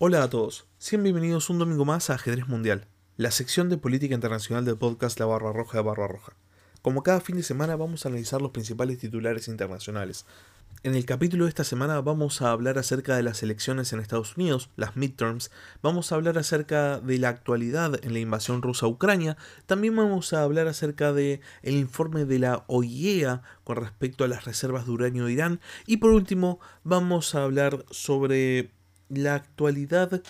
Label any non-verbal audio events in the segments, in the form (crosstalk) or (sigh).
Hola a todos, sean bienvenidos un domingo más a Ajedrez Mundial, la sección de política internacional del podcast La Barra Roja de Barra Roja. Como cada fin de semana vamos a analizar los principales titulares internacionales. En el capítulo de esta semana vamos a hablar acerca de las elecciones en Estados Unidos, las midterms, vamos a hablar acerca de la actualidad en la invasión rusa a Ucrania, también vamos a hablar acerca de el informe de la OIEA con respecto a las reservas de uranio de Irán y por último vamos a hablar sobre la actualidad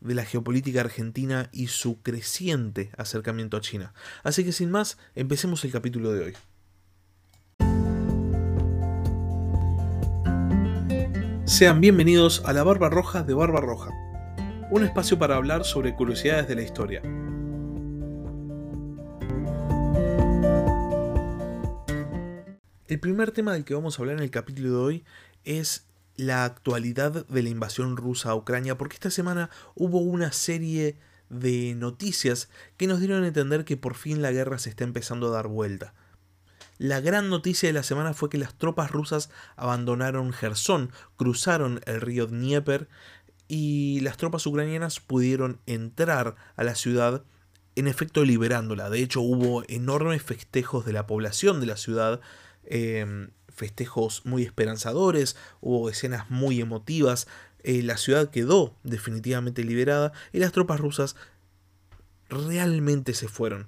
de la geopolítica argentina y su creciente acercamiento a China. Así que sin más, empecemos el capítulo de hoy. Sean bienvenidos a la Barba Roja de Barba Roja, un espacio para hablar sobre curiosidades de la historia. El primer tema del que vamos a hablar en el capítulo de hoy es la actualidad de la invasión rusa a Ucrania, porque esta semana hubo una serie de noticias que nos dieron a entender que por fin la guerra se está empezando a dar vuelta. La gran noticia de la semana fue que las tropas rusas abandonaron Gerson, cruzaron el río Dnieper y las tropas ucranianas pudieron entrar a la ciudad, en efecto liberándola. De hecho, hubo enormes festejos de la población de la ciudad. Eh, festejos muy esperanzadores, hubo escenas muy emotivas, eh, la ciudad quedó definitivamente liberada y las tropas rusas realmente se fueron.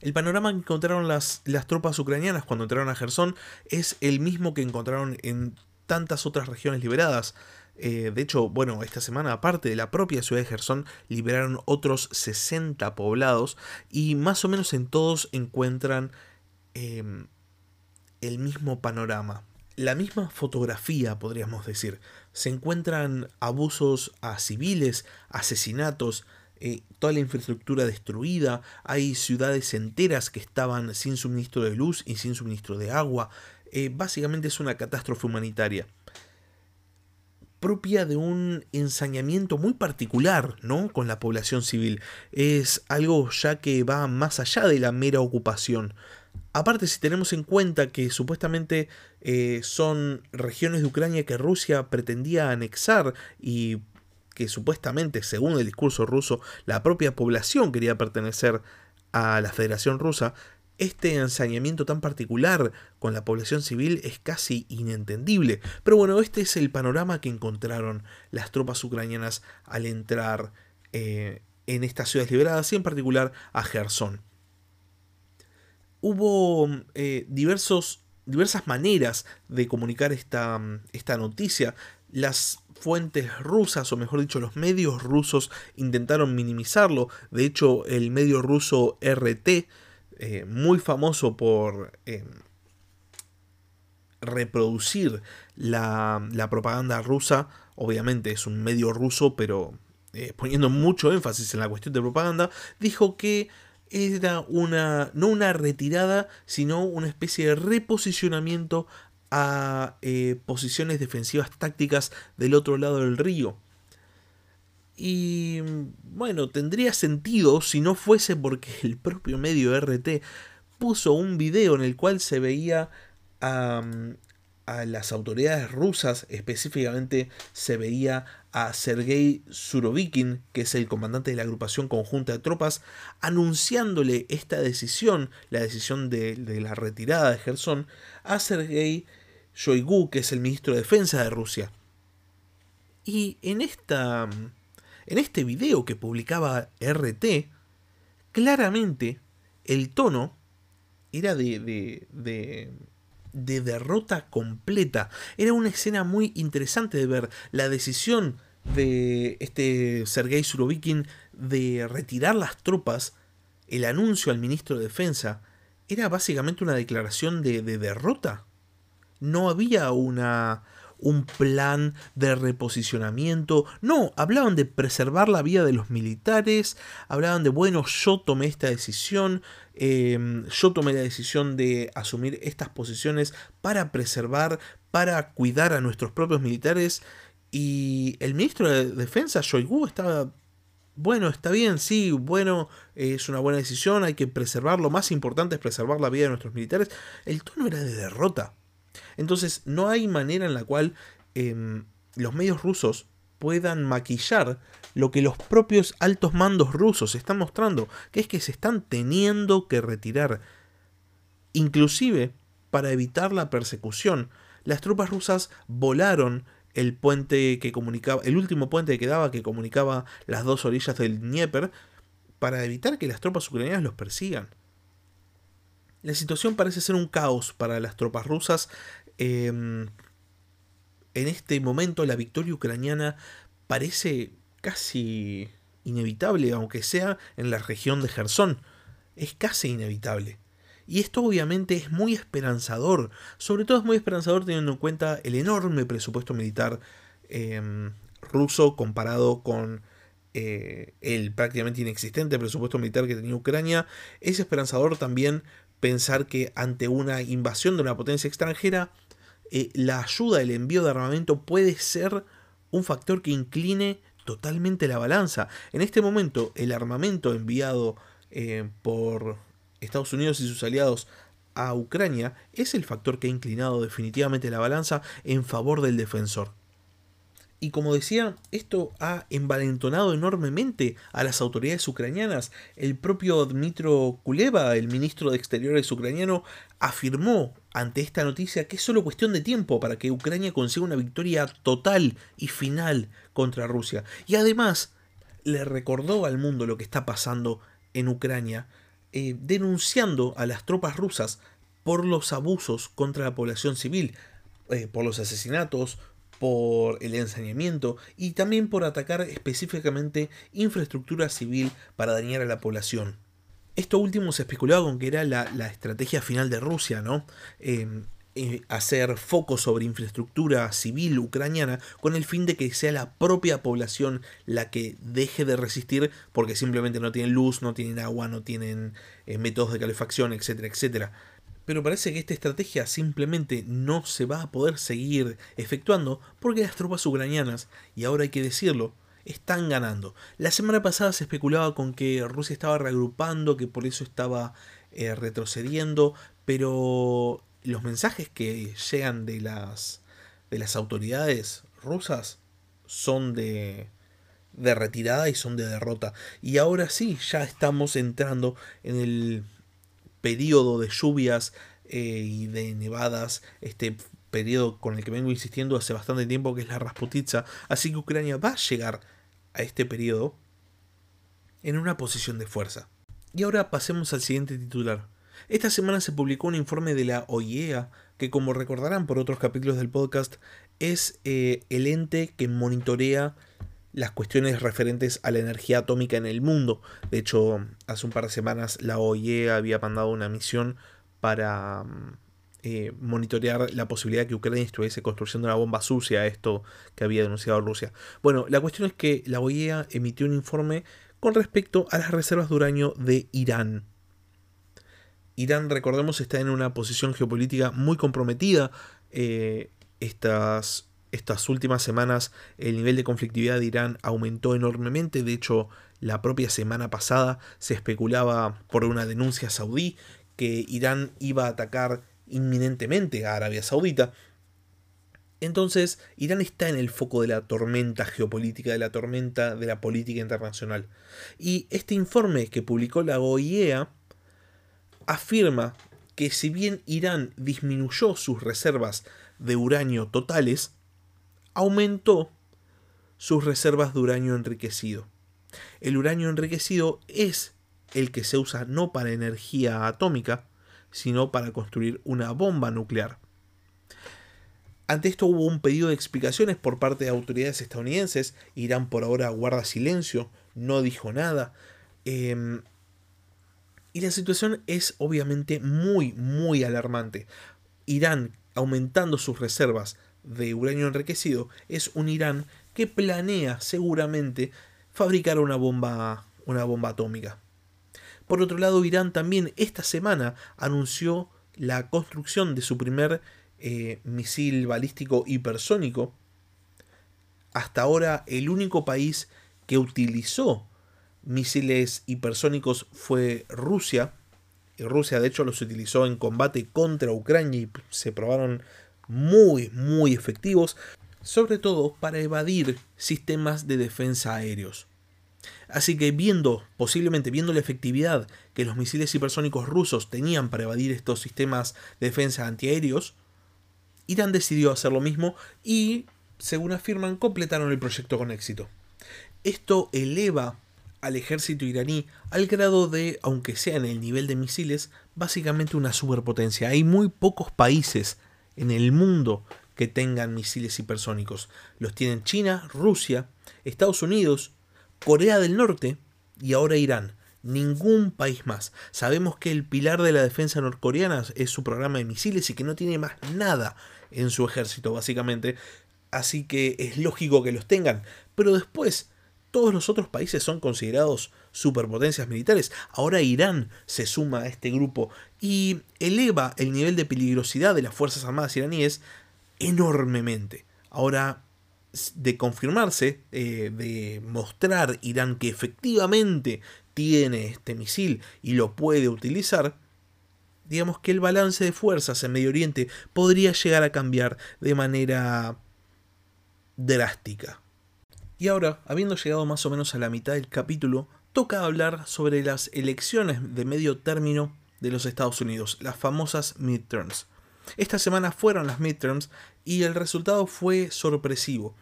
El panorama que encontraron las, las tropas ucranianas cuando entraron a Gerson es el mismo que encontraron en tantas otras regiones liberadas. Eh, de hecho, bueno, esta semana, aparte de la propia ciudad de Gerson, liberaron otros 60 poblados y más o menos en todos encuentran em, el mismo panorama, la misma fotografía, podríamos decir. Se encuentran abusos a civiles, asesinatos, eh, toda la infraestructura destruida, hay ciudades enteras que estaban sin suministro de luz y sin suministro de agua. Eh, básicamente es una catástrofe humanitaria propia de un ensañamiento muy particular, ¿no? Con la población civil. Es algo ya que va más allá de la mera ocupación. Aparte, si tenemos en cuenta que supuestamente eh, son regiones de Ucrania que Rusia pretendía anexar y que supuestamente, según el discurso ruso, la propia población quería pertenecer a la Federación Rusa, este ensañamiento tan particular con la población civil es casi inentendible. Pero bueno, este es el panorama que encontraron las tropas ucranianas al entrar eh, en estas ciudades liberadas y en particular a Gerson hubo eh, diversos, diversas maneras de comunicar esta, esta noticia. Las fuentes rusas, o mejor dicho, los medios rusos intentaron minimizarlo. De hecho, el medio ruso RT, eh, muy famoso por eh, reproducir la, la, propaganda rusa, obviamente es un medio ruso, pero poniendo mucho énfasis en la cuestión de propaganda, dijo que era una, no una retirada, sino una especie de reposicionamiento a eh, posiciones defensivas tácticas del otro lado del río. Y bueno, tendría sentido si no fuese porque el propio medio RT puso un video en el cual se veía a, a las autoridades rusas, específicamente se veía a Sergei Surovikin, que es el comandante de la agrupación conjunta de tropas, anunciándole esta decisión, la decisión de, la retirada de Gerson, a Sergei Shoigu, que es el ministro de Defensa de Rusia. Y en, esta, en este video que publicaba RT, claramente el tono era de, de de derrota completa. Era una escena muy interesante de ver. La decisión de este Sergei Surovikin de retirar las tropas, el anuncio al ministro de Defensa, era básicamente una declaración de, de derrota. No había una, un plan de reposicionamiento. No, hablaban de preservar la vida de los militares, hablaban de, bueno, yo tomé esta decisión, em, yo tomé la decisión de asumir estas posiciones para preservar, para cuidar a nuestros propios militares. Y el ministro de Defensa, Shoigu, estaba bueno, está bien, sí, bueno, es una buena decisión, hay que preservar, lo más importante es preservar la vida de nuestros militares. El tono era de derrota. Entonces, no hay manera en la cual em, los medios rusos puedan maquillar lo que los propios altos mandos rusos están mostrando, que es que se están teniendo que retirar. Inclusive, para evitar la persecución, las tropas rusas volaron el puente que comunicaba, el último puente que quedaba que comunicaba las dos orillas del Dnieper, para evitar que las tropas ucranianas los persigan. La situación parece ser un caos para las tropas rusas. Em, en este momento la victoria ucraniana parece casi inevitable, aunque sea en la región de Gerson. Es casi inevitable. Y esto obviamente es muy esperanzador. Sobre todo es muy esperanzador teniendo en cuenta el enorme presupuesto militar em, ruso comparado con eh, el prácticamente inexistente presupuesto militar que tenía Ucrania. Es esperanzador también pensar que ante una invasión de una potencia extranjera, eh, la ayuda, el envío de armamento puede ser un factor que incline totalmente la balanza. En este momento, el armamento enviado eh, por Estados Unidos y sus aliados a Ucrania es el factor que ha inclinado definitivamente la balanza en favor del defensor. Y como decía, esto ha envalentonado enormemente a las autoridades ucranianas. El propio Dmitro Kuleva, el ministro de Exteriores ucraniano, afirmó ante esta noticia que es solo cuestión de tiempo para que Ucrania consiga una victoria total y final contra Rusia. Y además le recordó al mundo lo que está pasando en Ucrania, eh, denunciando a las tropas rusas por los abusos contra la población civil, eh, por los asesinatos, por el ensañamiento y también por atacar específicamente infraestructura civil para dañar a la población. Esto último se especulaba con que era la, estrategia final de Rusia, ¿no? Em, hacer foco sobre infraestructura civil ucraniana con el fin de que sea la propia población la que deje de resistir porque simplemente no tienen luz, no tienen agua, no tienen eh, métodos de calefacción, etcétera, etcétera pero parece que esta estrategia simplemente no se va a poder seguir efectuando porque las tropas ucranianas, y ahora hay que decirlo, están ganando. La semana pasada se especulaba con que Rusia estaba reagrupando, que por eso estaba eh, retrocediendo, pero los mensajes que llegan de las, de las autoridades rusas son de, de retirada y son de derrota. Y ahora sí, ya estamos entrando en el periodo de lluvias eh, y de nevadas, este periodo con el que vengo insistiendo hace bastante tiempo, que es la Rasputitsa. Así que Ucrania va a llegar a este periodo en una posición de fuerza. Y ahora pasemos al siguiente titular. Esta semana se publicó un informe de la OIEA, que como recordarán por otros capítulos del podcast, es eh, el ente que monitorea las cuestiones referentes a la energía atómica en el mundo. De hecho, hace un par de semanas la OIE había mandado una misión para mm, eh, monitorear la posibilidad de que Ucrania estuviese construyendo una bomba sucia, esto que había denunciado Rusia. Bueno, la cuestión es que la OIE emitió un informe con respecto a las reservas de uranio de Irán. Irán, recordemos, está en una posición geopolítica muy comprometida. Eh, estas estas últimas semanas el nivel de conflictividad de Irán aumentó enormemente, de hecho la propia semana pasada se especulaba por una denuncia saudí que Irán iba a atacar inminentemente a Arabia Saudita. Entonces, Irán está en el foco de la tormenta geopolítica, de la tormenta de la política internacional. Y este informe que publicó la OIEA afirma que si bien Irán disminuyó sus reservas de uranio totales, aumentó sus reservas de uranio enriquecido. El uranio enriquecido es el que se usa no para energía atómica, sino para construir una bomba nuclear. Ante esto hubo un pedido de explicaciones por parte de autoridades estadounidenses. Irán por ahora guarda silencio, no dijo nada. Em, y la situación es obviamente muy, muy alarmante. Irán aumentando sus reservas de uranio enriquecido es un Irán que planea seguramente fabricar una bomba, una bomba atómica. Por otro lado, Irán también esta semana anunció la construcción de su primer eh, misil balístico hipersónico. Hasta ahora el único país que utilizó misiles hipersónicos fue Rusia. Rusia de hecho los utilizó en combate contra Ucrania y se probaron muy, muy efectivos. sobre todo para evadir sistemas de defensa aéreos. Así que viendo, posiblemente viendo la efectividad que los misiles hipersónicos rusos tenían para evadir estos sistemas de defensa antiaéreos, Irán decidió hacer lo mismo y, según afirman, completaron el proyecto con éxito. Esto eleva al ejército iraní al grado de, aunque sea en el nivel de misiles, básicamente una superpotencia. Hay muy pocos países en el mundo que tengan misiles hipersónicos. Los tienen China, Rusia, Estados Unidos, Corea del Norte y ahora Irán. Ningún país más. Sabemos que el pilar de la defensa norcoreana es su programa de misiles y que no tiene más nada en su ejército, básicamente. Así que es lógico que los tengan. Pero después, todos los otros países son considerados superpotencias militares. Ahora Irán se suma a este grupo y eleva el nivel de peligrosidad de las Fuerzas Armadas iraníes enormemente. Ahora de confirmarse, eh, de mostrar Irán que efectivamente tiene este misil y lo puede utilizar, digamos que el balance de fuerzas en Medio Oriente podría llegar a cambiar de manera drástica. Y ahora, habiendo llegado más o menos a la mitad del capítulo, toca hablar sobre las elecciones de medio término de los Estados Unidos, las famosas midterms. Esta semana fueron las midterms y el resultado fue sorpresivo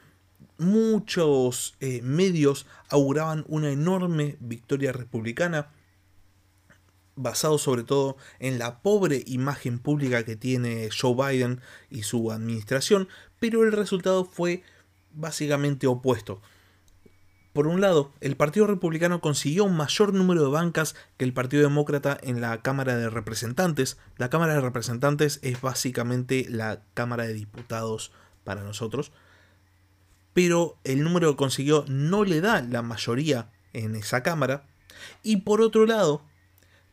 muchos eh, medios auguraban una enorme victoria republicana, basado sobre todo en la pobre imagen pública que tiene Joe Biden y su administración, pero el resultado fue básicamente opuesto. Por un lado, el Partido Republicano consiguió un mayor número de bancas que el Partido Demócrata en la Cámara de Representantes. La Cámara de Representantes es básicamente la Cámara de Diputados para nosotros pero el número que consiguió no le da la mayoría en esa Cámara. Y por otro lado,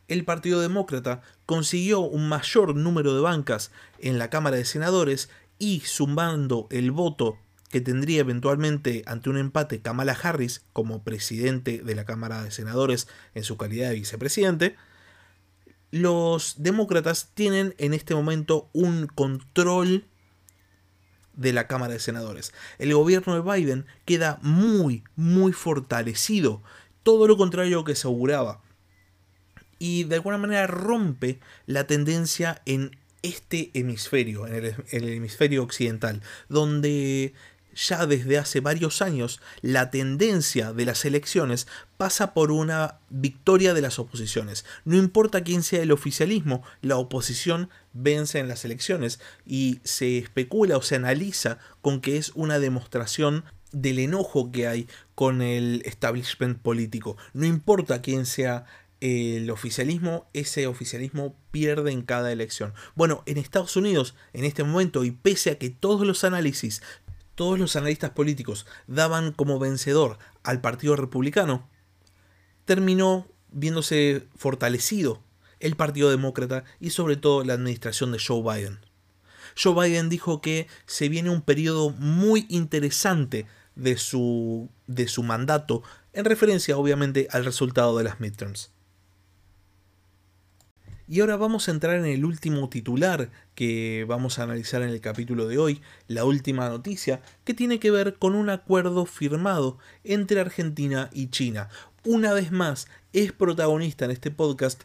el Partido Demócrata consiguió un mayor número de bancas en la Cámara de Senadores y sumando el voto que tendría eventualmente ante un empate Kamala Harris como presidente de la Cámara de Senadores en su calidad de vicepresidente, los demócratas tienen en este momento un control de la Cámara de Senadores. El gobierno de Biden queda muy, muy fortalecido. Todo lo contrario que se auguraba. Y de alguna manera rompe la tendencia en este hemisferio, en el, en el hemisferio occidental, donde ya desde hace varios años la tendencia de las elecciones pasa por una victoria de las oposiciones. No importa quién sea el oficialismo, la oposición vence en las elecciones y se especula o se analiza con que es una demostración del enojo que hay con el establishment político. No importa quién sea el oficialismo, ese oficialismo pierde en cada elección. Bueno, en Estados Unidos, en este momento, y pese a que todos los análisis todos los analistas políticos daban como vencedor al Partido Republicano, terminó viéndose fortalecido el Partido Demócrata y sobre todo la administración de Joe Biden. Joe Biden dijo que se viene un periodo muy interesante de su, de su mandato, en referencia obviamente al resultado de las midterms. Y ahora vamos a entrar en el último titular que vamos a analizar en el capítulo de hoy, la última noticia, que tiene que ver con un acuerdo firmado entre Argentina y China. Una vez más, es protagonista en este podcast,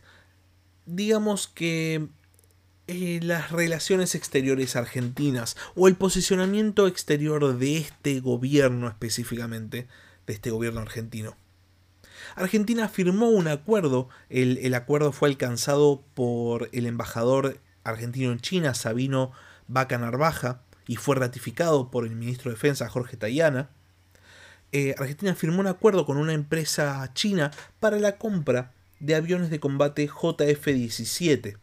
digamos que eh, las relaciones exteriores argentinas o el posicionamiento exterior de este gobierno específicamente, de este gobierno argentino. Argentina firmó un acuerdo, el, acuerdo fue alcanzado por el embajador argentino en China, Sabino Vaca Narvaja, y fue ratificado por el ministro de Defensa, Jorge Tayana. Eh, Argentina firmó un acuerdo con una empresa china para la compra de aviones de combate JF-17.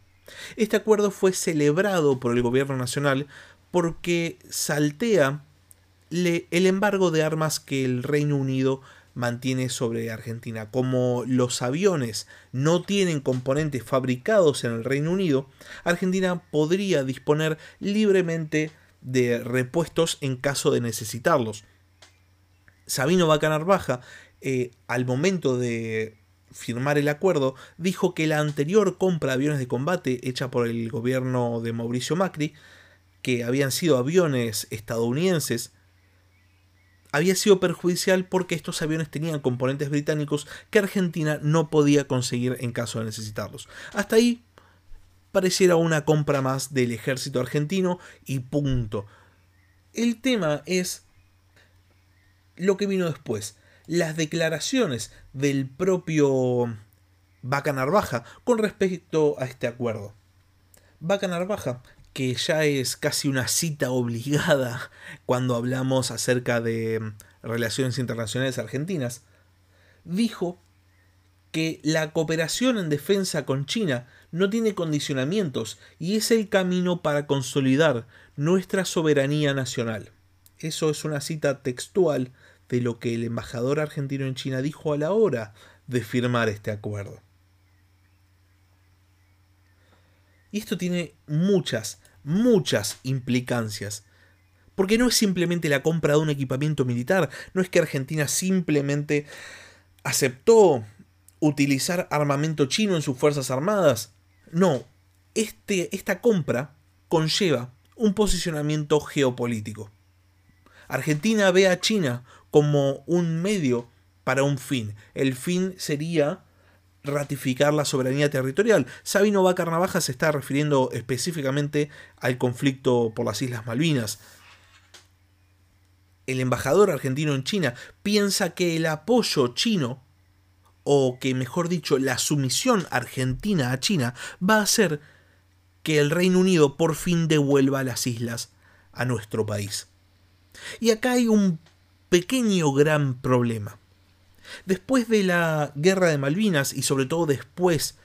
Este acuerdo fue celebrado por el gobierno nacional porque saltea el embargo de armas que el Reino Unido mantiene sobre Argentina. Como los aviones no tienen componentes fabricados en el Reino Unido, Argentina podría disponer libremente de repuestos en caso de necesitarlos. Sabino Bacanar Baja, eh, al momento de firmar el acuerdo, dijo que la anterior compra de aviones de combate hecha por el gobierno de Mauricio Macri, que habían sido aviones estadounidenses había sido perjudicial porque estos aviones tenían componentes británicos que Argentina no podía conseguir en caso de necesitarlos. Hasta ahí pareciera una compra más del ejército argentino y punto. El tema es lo que vino después, las declaraciones del propio Vaca Narvaja con respecto a este acuerdo. Vaca Narvaja, que ya es casi una cita obligada cuando hablamos acerca de relaciones internacionales argentinas, dijo que la cooperación en defensa con China no tiene condicionamientos y es el camino para consolidar nuestra soberanía nacional. Eso es una cita textual de lo que el embajador argentino en China dijo a la hora de firmar este acuerdo. Y esto tiene muchas, muchas implicancias. Porque no es simplemente la compra de un equipamiento militar, no es que Argentina simplemente aceptó utilizar armamento chino en sus Fuerzas Armadas. No, este, esta compra conlleva un posicionamiento geopolítico. Argentina ve a China como un medio para un fin. El fin sería ratificar la soberanía territorial. Sabino Vaca se está refiriendo específicamente al conflicto por las Islas Malvinas. El embajador argentino en China piensa que el apoyo chino o que mejor dicho la sumisión argentina a China va a hacer que el Reino Unido por fin devuelva las islas a nuestro país. Y acá hay un pequeño gran problema. Después de la guerra de Malvinas y sobre todo después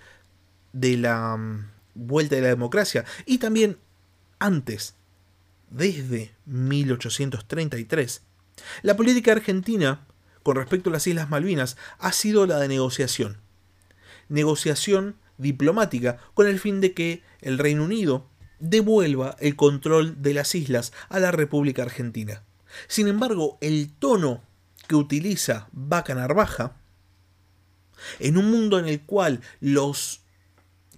de la mm, vuelta de la democracia y también antes, desde 1833, la política argentina con respecto a las Islas Malvinas ha sido la de negociación. Negociación diplomática con el fin de que el Reino Unido devuelva el control de las islas a la República Argentina. Sin embargo, el tono que utiliza Vaca Narvaja, en un mundo en el cual los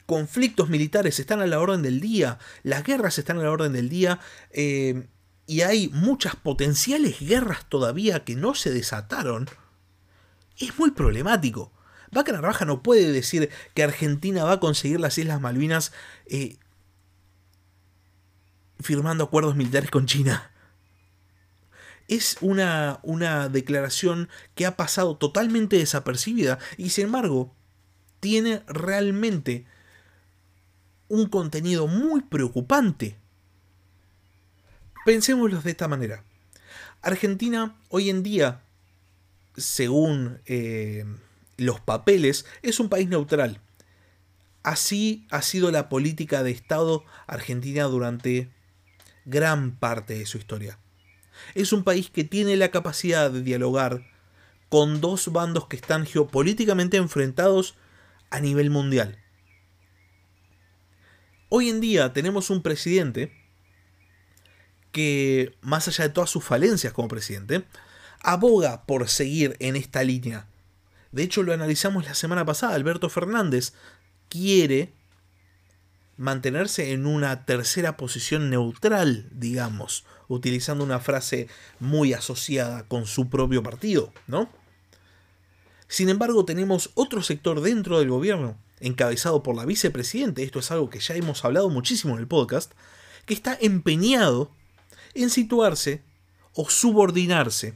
conflictos militares están a la orden del día, las guerras están a la orden del día, eh, y hay muchas potenciales guerras todavía que no se desataron, es muy problemático. Vaca Narvaja no puede decir que Argentina va a conseguir las Islas Malvinas eh, firmando acuerdos militares con China. Es una, una declaración que ha pasado totalmente desapercibida y sin embargo tiene realmente un contenido muy preocupante Pensémoslo de esta manera. Argentina hoy en día, según eh, los papeles, es un país neutral. Así ha sido la política de Estado argentina durante gran parte de su historia. Es un país que tiene la capacidad de dialogar con dos bandos que están geopolíticamente enfrentados a nivel mundial. Hoy en día tenemos un presidente que, más allá de todas sus falencias como presidente, aboga por seguir en esta línea. De hecho, lo analizamos la semana pasada. Alberto Fernández quiere mantenerse en una tercera posición neutral, digamos, utilizando una frase muy asociada con su propio partido, ¿no? Sin embargo, tenemos otro sector dentro del gobierno, encabezado por la vicepresidente, esto es algo que ya hemos hablado muchísimo en el podcast, que está empeñado en situarse o subordinarse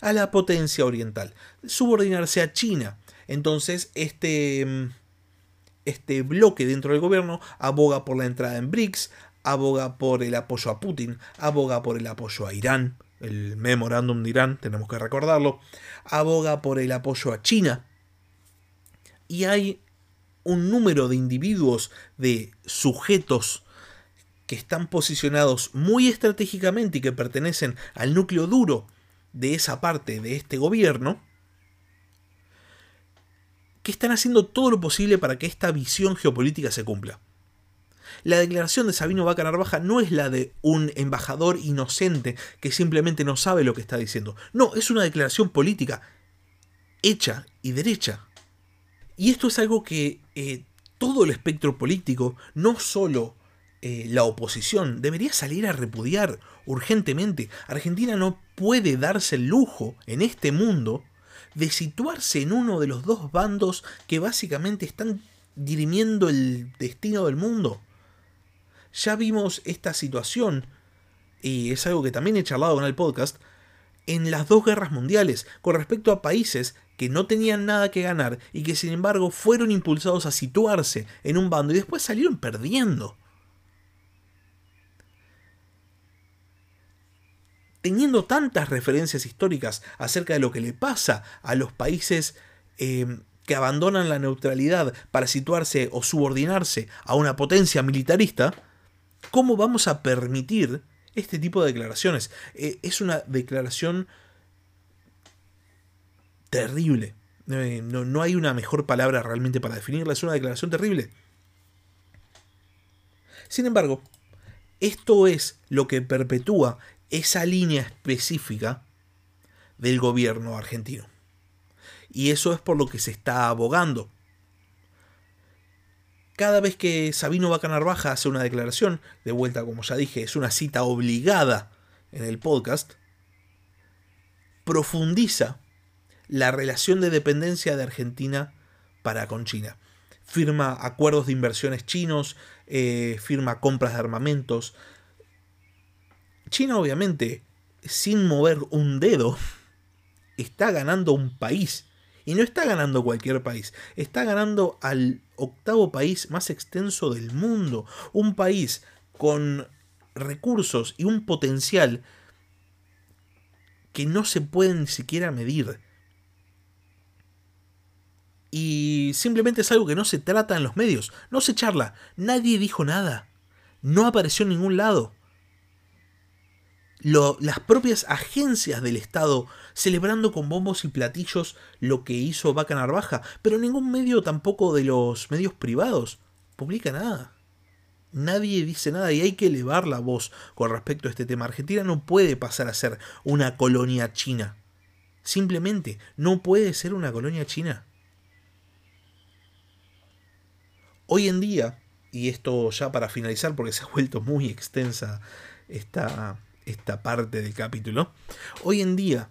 a la potencia oriental, subordinarse a China. Entonces, este, este bloque dentro del gobierno aboga por la entrada en BRICS, aboga por el apoyo a Putin, aboga por el apoyo a Irán, el memorándum de Irán, tenemos que recordarlo, aboga por el apoyo a China. Y hay un número de individuos, de sujetos que están posicionados muy estratégicamente y que pertenecen al núcleo duro de esa parte de este gobierno, que están haciendo todo lo posible para que esta visión geopolítica se cumpla. La declaración de Sabino Vaca Narvaja no es la de un embajador inocente que simplemente no sabe lo que está diciendo. No, es una declaración política hecha y derecha. Y esto es algo que eh, todo el espectro político, no solo eh, la oposición debería salir a repudiar urgentemente. Argentina no puede darse el lujo en este mundo de situarse en uno de los dos bandos que básicamente están dirimiendo el destino del mundo. Ya vimos esta situación, y es algo que también he charlado en el podcast, en las dos guerras mundiales, con respecto a países que no tenían nada que ganar y que sin embargo fueron impulsados a situarse en un bando y después salieron perdiendo. teniendo tantas referencias históricas acerca de lo que le pasa a los países em, que abandonan la neutralidad para situarse o subordinarse a una potencia militarista, ¿cómo vamos a permitir este tipo de declaraciones? Eh, es una declaración terrible. Eh, no, no hay una mejor palabra realmente para definirla, es una declaración terrible. Sin embargo, esto es lo que perpetúa esa línea específica del gobierno argentino. Y eso es por lo que se está abogando. Cada vez que Sabino Bacanarbaja hace una declaración, de vuelta como ya dije, es una cita obligada en el podcast, profundiza la relación de dependencia de Argentina para con China. Firma acuerdos de inversiones chinos, eh, firma compras de armamentos, China obviamente, sin mover un dedo, (laughs) está ganando un país. Y no está ganando cualquier país, está ganando al octavo país más extenso del mundo. Un país con recursos y un potencial que no se pueden ni siquiera medir. Y simplemente es algo que no se trata en los medios, no se charla, nadie dijo nada, no apareció en ningún lado las propias agencias del Estado celebrando con bombos y platillos lo que hizo Vaca Narvaja, pero ningún medio tampoco de los medios privados publica nada. Nadie dice nada y hay que elevar la voz con respecto a este tema. Argentina no puede pasar a ser una colonia china. Simplemente no puede ser una colonia china. Hoy en día, y esto ya para finalizar porque se ha vuelto muy extensa esta, esta parte del capítulo. Hoy en día,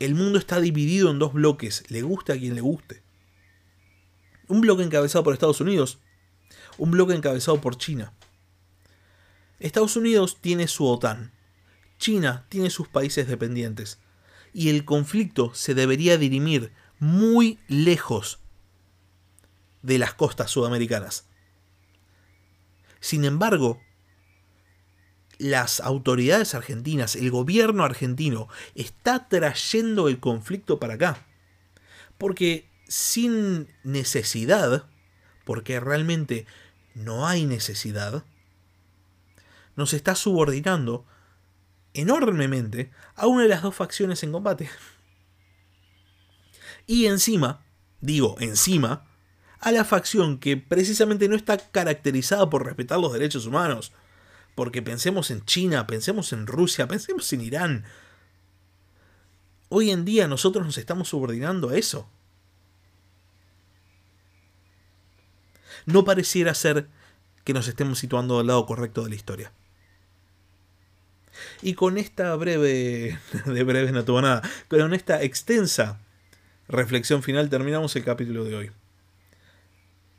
el mundo está dividido en dos bloques, le gusta a quien le guste. Un bloque encabezado por Estados Unidos, un bloque encabezado por China. Estados Unidos tiene su OTAN, China tiene sus países dependientes, y el conflicto se debería dirimir muy lejos de las costas sudamericanas. Sin embargo, las autoridades argentinas, el gobierno argentino, está trayendo el conflicto para acá. Porque sin necesidad, porque realmente no hay necesidad, nos está subordinando enormemente a una de las dos facciones en combate. Y encima, digo encima, a la facción que precisamente no está caracterizada por respetar los derechos humanos, porque pensemos en China, pensemos en Rusia, pensemos en Irán. Hoy en día nosotros nos estamos subordinando a eso. No pareciera ser que nos estemos situando al lado correcto de la historia. Y con esta breve, (laughs) de breve no tuvo nada, con esta extensa reflexión final terminamos el capítulo de hoy.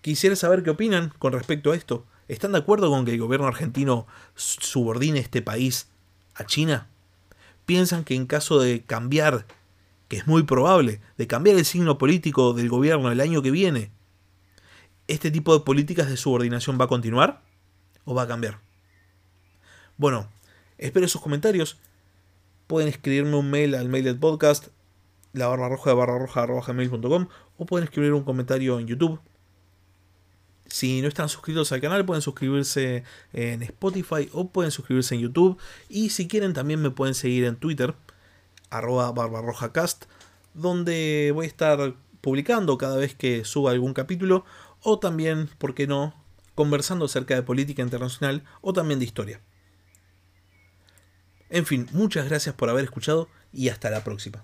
Quisiera saber qué opinan con respecto a esto. ¿Están de acuerdo con que el gobierno argentino subordine este país a China? ¿Piensan que en caso de cambiar, que es muy probable, de cambiar el signo político del gobierno el año que viene, este tipo de políticas de subordinación va a continuar o va a cambiar? Bueno, espero sus comentarios. Pueden escribirme un mail al mail del podcast, la barra roja de barra roja o pueden escribir un comentario en YouTube si no están suscritos al canal, pueden suscribirse en Spotify o pueden suscribirse en YouTube. Y si quieren, también me pueden seguir en Twitter, arroba barbarrojacast, donde voy a estar publicando cada vez que suba algún capítulo. O también, ¿por qué no?, conversando acerca de política internacional o también de historia. En fin, muchas gracias por haber escuchado y hasta la próxima.